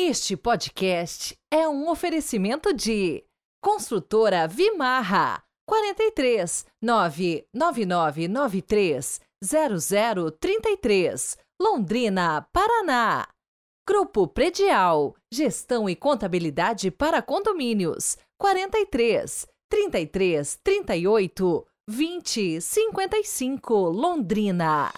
Este podcast é um oferecimento de Construtora Vimarra 43 99993 0033 Londrina, Paraná. Grupo Predial Gestão e Contabilidade para Condomínios 43 33 38 20 55 Londrina.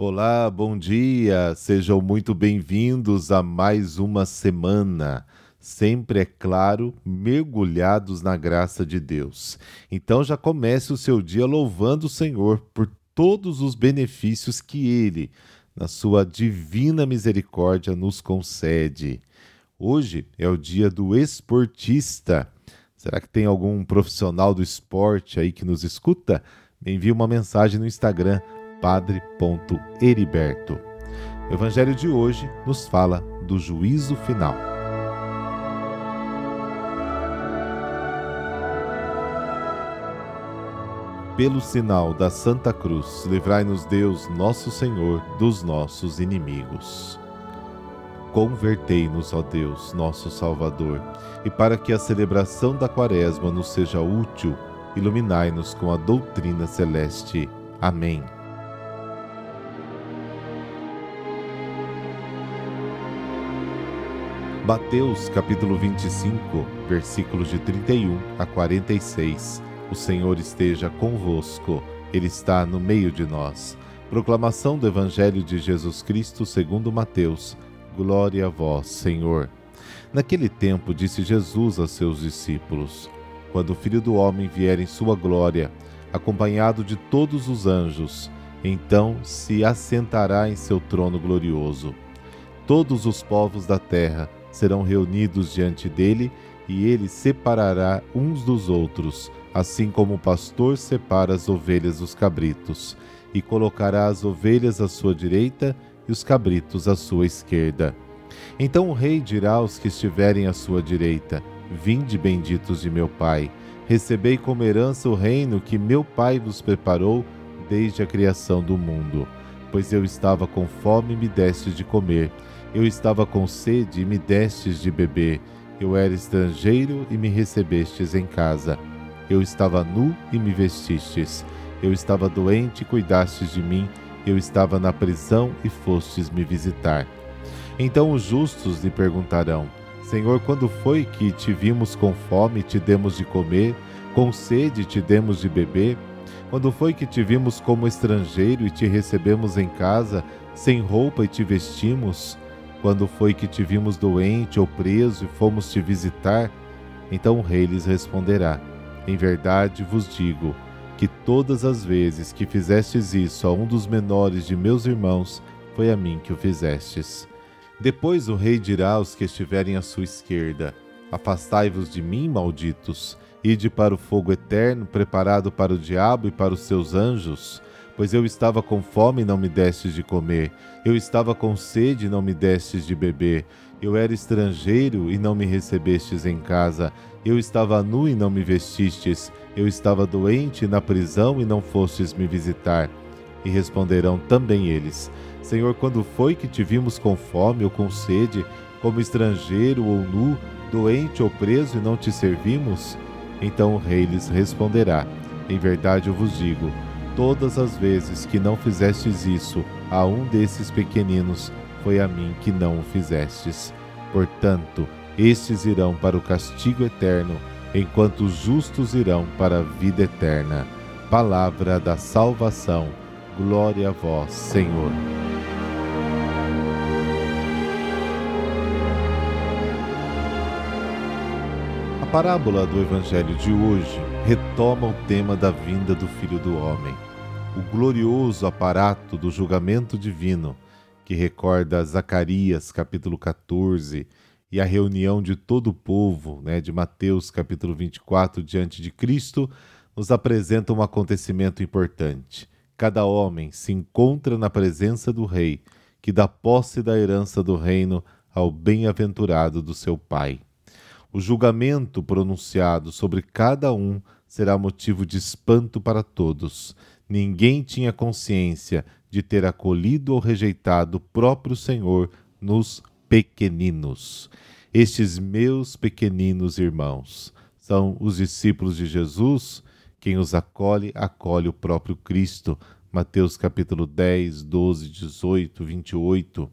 Olá, bom dia, sejam muito bem-vindos a mais uma semana. Sempre, é claro, mergulhados na graça de Deus. Então já comece o seu dia louvando o Senhor por todos os benefícios que Ele, na sua divina misericórdia, nos concede. Hoje é o dia do esportista. Será que tem algum profissional do esporte aí que nos escuta? Me envie uma mensagem no Instagram padre.heriberto. O evangelho de hoje nos fala do juízo final. Pelo sinal da Santa Cruz, livrai-nos Deus, nosso Senhor, dos nossos inimigos. Convertei-nos, ó Deus, nosso Salvador, e para que a celebração da Quaresma nos seja útil, iluminai-nos com a doutrina celeste. Amém. Mateus capítulo 25, versículos de 31 a 46. O Senhor esteja convosco, Ele está no meio de nós. Proclamação do Evangelho de Jesus Cristo segundo Mateus. Glória a vós, Senhor. Naquele tempo disse Jesus a seus discípulos: Quando o Filho do Homem vier em sua glória, acompanhado de todos os anjos, então se assentará em seu trono glorioso. Todos os povos da terra serão reunidos diante dele e ele separará uns dos outros, assim como o pastor separa as ovelhas dos cabritos, e colocará as ovelhas à sua direita e os cabritos à sua esquerda. Então o rei dirá aos que estiverem à sua direita: Vinde, benditos de meu Pai, recebei como herança o reino que meu Pai vos preparou desde a criação do mundo. Pois eu estava com fome e me deste de comer eu estava com sede e me destes de beber. Eu era estrangeiro e me recebestes em casa. Eu estava nu e me vestistes. Eu estava doente e cuidastes de mim. Eu estava na prisão e fostes me visitar. Então os justos lhe perguntarão: Senhor, quando foi que te vimos com fome e te demos de comer, com sede te demos de beber? Quando foi que te vimos como estrangeiro e te recebemos em casa, sem roupa e te vestimos? Quando foi que te vimos doente ou preso e fomos te visitar? Então o rei lhes responderá: Em verdade vos digo que todas as vezes que fizestes isso a um dos menores de meus irmãos, foi a mim que o fizestes. Depois o rei dirá aos que estiverem à sua esquerda: Afastai-vos de mim, malditos, ide para o fogo eterno preparado para o diabo e para os seus anjos Pois eu estava com fome e não me destes de comer, eu estava com sede e não me destes de beber, eu era estrangeiro e não me recebestes em casa, eu estava nu e não me vestistes, eu estava doente na prisão e não fostes me visitar. E responderão também eles: Senhor, quando foi que te vimos com fome ou com sede, como estrangeiro ou nu, doente ou preso e não te servimos? Então o rei lhes responderá: Em verdade eu vos digo, Todas as vezes que não fizestes isso a um desses pequeninos, foi a mim que não o fizestes. Portanto, estes irão para o castigo eterno, enquanto os justos irão para a vida eterna. Palavra da salvação. Glória a vós, Senhor. A parábola do Evangelho de hoje retoma o tema da vinda do Filho do Homem o glorioso aparato do julgamento divino, que recorda Zacarias capítulo 14 e a reunião de todo o povo, né, de Mateus capítulo 24 diante de Cristo, nos apresenta um acontecimento importante. Cada homem se encontra na presença do rei, que dá posse da herança do reino ao bem-aventurado do seu pai. O julgamento pronunciado sobre cada um será motivo de espanto para todos. Ninguém tinha consciência de ter acolhido ou rejeitado o próprio Senhor nos pequeninos. Estes meus pequeninos irmãos são os discípulos de Jesus. Quem os acolhe, acolhe o próprio Cristo. Mateus capítulo 10, 12, 18, 28.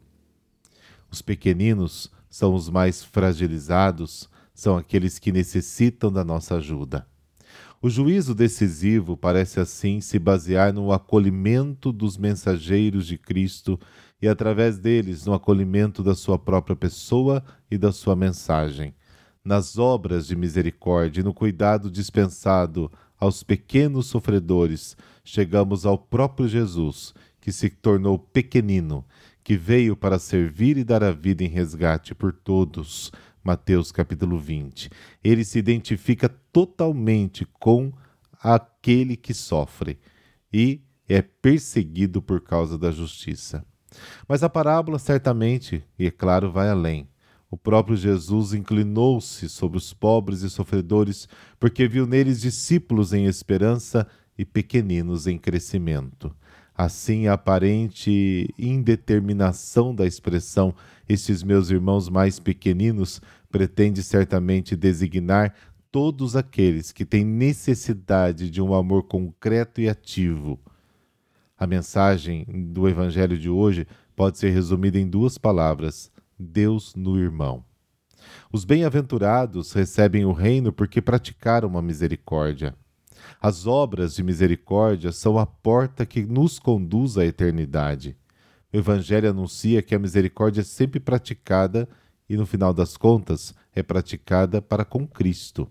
Os pequeninos são os mais fragilizados, são aqueles que necessitam da nossa ajuda. O juízo decisivo parece assim se basear no acolhimento dos mensageiros de Cristo e, através deles, no acolhimento da sua própria pessoa e da sua mensagem, nas obras de misericórdia e no cuidado dispensado aos pequenos sofredores, chegamos ao próprio Jesus, que se tornou pequenino, que veio para servir e dar a vida em resgate por todos Mateus capítulo 20. Ele se identifica totalmente com aquele que sofre e é perseguido por causa da justiça. Mas a parábola certamente, e é claro, vai além. O próprio Jesus inclinou-se sobre os pobres e sofredores, porque viu neles discípulos em esperança e pequeninos em crescimento. Assim, a aparente indeterminação da expressão estes meus irmãos mais pequeninos pretende certamente designar todos aqueles que têm necessidade de um amor concreto e ativo. A mensagem do Evangelho de hoje pode ser resumida em duas palavras: Deus no irmão. Os bem-aventurados recebem o reino porque praticaram uma misericórdia. As obras de misericórdia são a porta que nos conduz à eternidade. O Evangelho anuncia que a misericórdia é sempre praticada e, no final das contas, é praticada para com Cristo.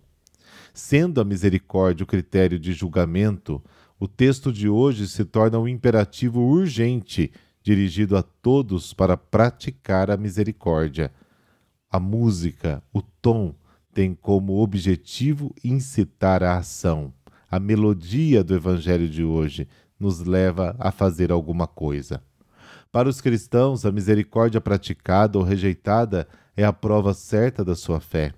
Sendo a misericórdia o critério de julgamento, o texto de hoje se torna um imperativo urgente dirigido a todos para praticar a misericórdia. A música, o tom, tem como objetivo incitar a ação a melodia do Evangelho de hoje nos leva a fazer alguma coisa. Para os cristãos, a misericórdia praticada ou rejeitada é a prova certa da sua fé.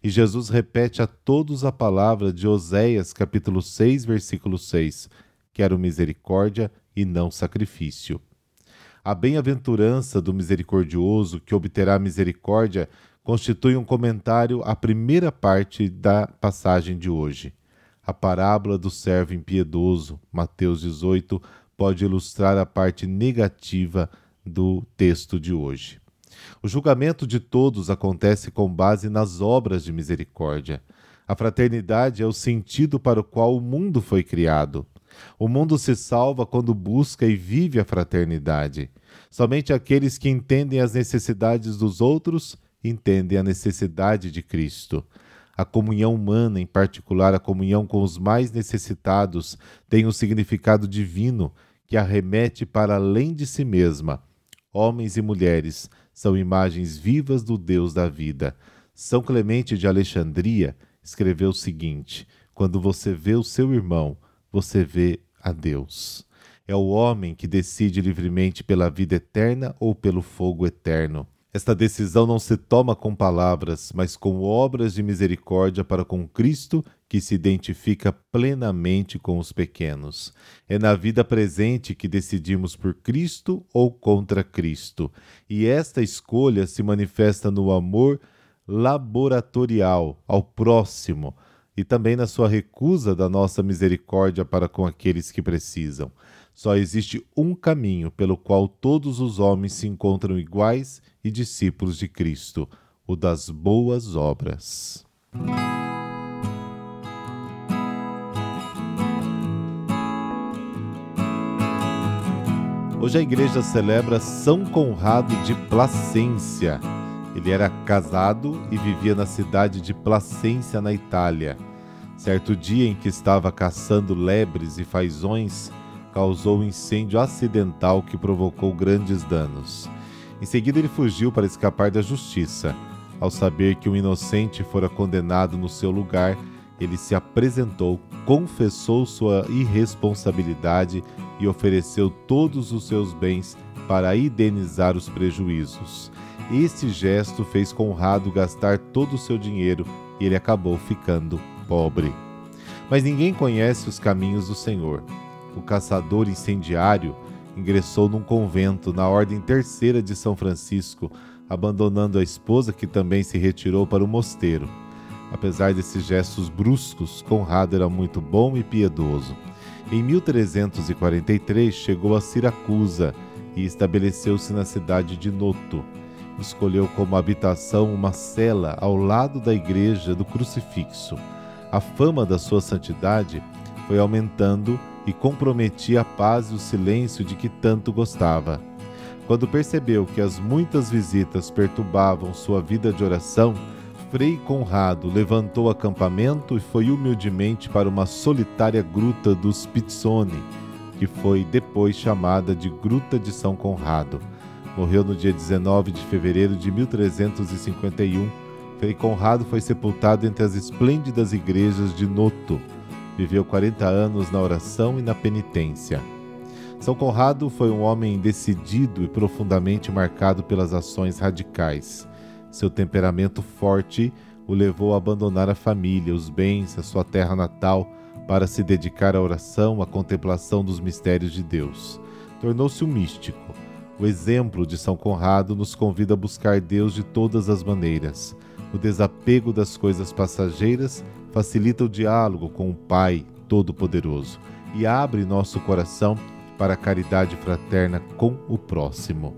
E Jesus repete a todos a palavra de Oséias, capítulo 6, versículo 6: Quero misericórdia e não sacrifício. A bem-aventurança do misericordioso que obterá misericórdia constitui um comentário à primeira parte da passagem de hoje. A parábola do servo impiedoso, Mateus 18, pode ilustrar a parte negativa do texto de hoje. O julgamento de todos acontece com base nas obras de misericórdia. A fraternidade é o sentido para o qual o mundo foi criado. O mundo se salva quando busca e vive a fraternidade. Somente aqueles que entendem as necessidades dos outros entendem a necessidade de Cristo. A comunhão humana, em particular a comunhão com os mais necessitados, tem um significado divino que arremete para além de si mesma. Homens e mulheres são imagens vivas do Deus da vida. São Clemente de Alexandria escreveu o seguinte: Quando você vê o seu irmão, você vê a Deus. É o homem que decide livremente pela vida eterna ou pelo fogo eterno. Esta decisão não se toma com palavras, mas com obras de misericórdia para com Cristo, que se identifica plenamente com os pequenos. É na vida presente que decidimos por Cristo ou contra Cristo, e esta escolha se manifesta no amor laboratorial ao próximo e também na sua recusa da nossa misericórdia para com aqueles que precisam. Só existe um caminho pelo qual todos os homens se encontram iguais e discípulos de Cristo, o das boas obras. Hoje a igreja celebra São Conrado de Placência. Ele era casado e vivia na cidade de Placência, na Itália. Certo dia em que estava caçando lebres e fazões, causou um incêndio acidental que provocou grandes danos. Em seguida, ele fugiu para escapar da justiça. Ao saber que um inocente fora condenado no seu lugar, ele se apresentou, confessou sua irresponsabilidade e ofereceu todos os seus bens para indenizar os prejuízos. Este gesto fez Conrado gastar todo o seu dinheiro e ele acabou ficando pobre. Mas ninguém conhece os caminhos do Senhor. O caçador incendiário ingressou num convento na Ordem Terceira de São Francisco, abandonando a esposa que também se retirou para o mosteiro. Apesar desses gestos bruscos, Conrado era muito bom e piedoso. Em 1343 chegou a Siracusa e estabeleceu-se na cidade de Noto. Escolheu como habitação uma cela ao lado da igreja do crucifixo. A fama da sua santidade foi aumentando e comprometia a paz e o silêncio de que tanto gostava. Quando percebeu que as muitas visitas perturbavam sua vida de oração, Frei Conrado levantou acampamento e foi humildemente para uma solitária gruta dos Pizzoni, que foi depois chamada de Gruta de São Conrado. Morreu no dia 19 de fevereiro de 1351. Frei Conrado foi sepultado entre as esplêndidas igrejas de Noto. Viveu 40 anos na oração e na penitência. São Conrado foi um homem decidido e profundamente marcado pelas ações radicais. Seu temperamento forte o levou a abandonar a família, os bens, a sua terra natal, para se dedicar à oração, à contemplação dos mistérios de Deus. Tornou-se um místico. O exemplo de São Conrado nos convida a buscar Deus de todas as maneiras. O desapego das coisas passageiras facilita o diálogo com o Pai Todo-Poderoso e abre nosso coração para a caridade fraterna com o próximo.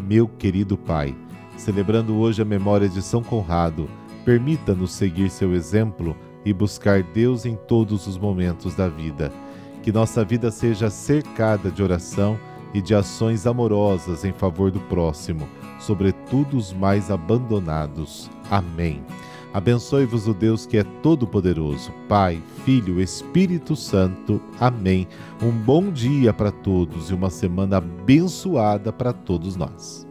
Meu querido Pai, Celebrando hoje a memória de São Conrado, permita-nos seguir seu exemplo e buscar Deus em todos os momentos da vida. Que nossa vida seja cercada de oração e de ações amorosas em favor do próximo, sobretudo os mais abandonados. Amém. Abençoe-vos o Deus que é todo-poderoso, Pai, Filho, Espírito Santo. Amém. Um bom dia para todos e uma semana abençoada para todos nós.